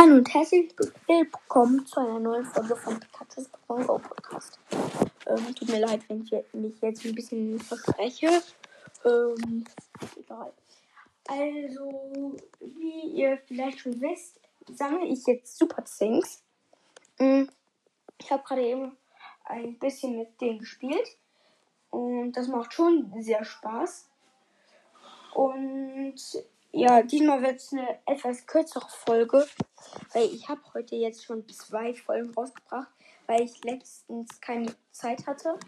Hallo und herzlich willkommen zu einer neuen Folge von Pikachu's Pokémon Go Podcast. Ähm, tut mir leid, wenn ich mich jetzt ein bisschen verspreche. Ähm, egal. Also, wie ihr vielleicht schon wisst, sammle ich jetzt Super Things. Ähm, ich habe gerade eben ein bisschen mit denen gespielt. Und das macht schon sehr Spaß. Und ja, diesmal wird es eine etwas kürzere Folge, weil ich habe heute jetzt schon zwei Folgen rausgebracht, weil ich letztens keine Zeit hatte.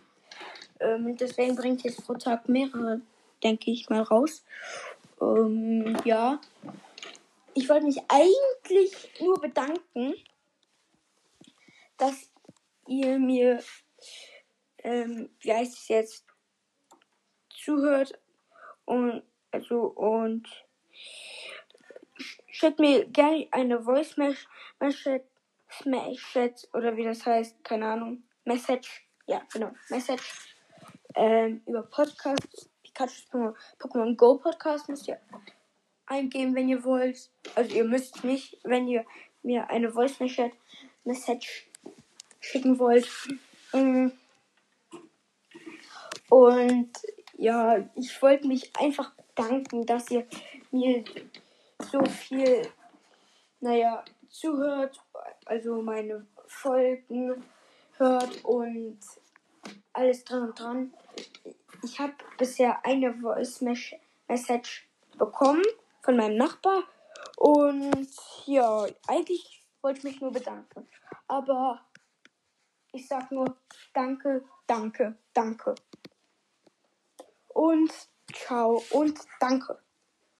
Ähm, deswegen bringe ich jetzt pro Tag mehrere, denke ich mal, raus. Ähm, ja, ich wollte mich eigentlich nur bedanken, dass ihr mir, ähm, wie heißt es jetzt, zuhört und also und schickt mir gerne eine Voice Message, Message oder wie das heißt, keine Ahnung, Message, ja genau, Message ähm, über Podcast, Pikachu Pokémon Go Podcast müsst ihr eingeben, wenn ihr wollt. Also ihr müsst nicht, wenn ihr mir eine Voice Message schicken wollt. Mm. Und ja, ich wollte mich einfach bedanken, dass ihr mir so viel, naja, zuhört, also meine Folgen hört und alles dran und dran. Ich habe bisher eine Voice Message bekommen von meinem Nachbar und ja, eigentlich wollte ich mich nur bedanken. Aber ich sag nur danke, danke, danke. Und ciao und danke.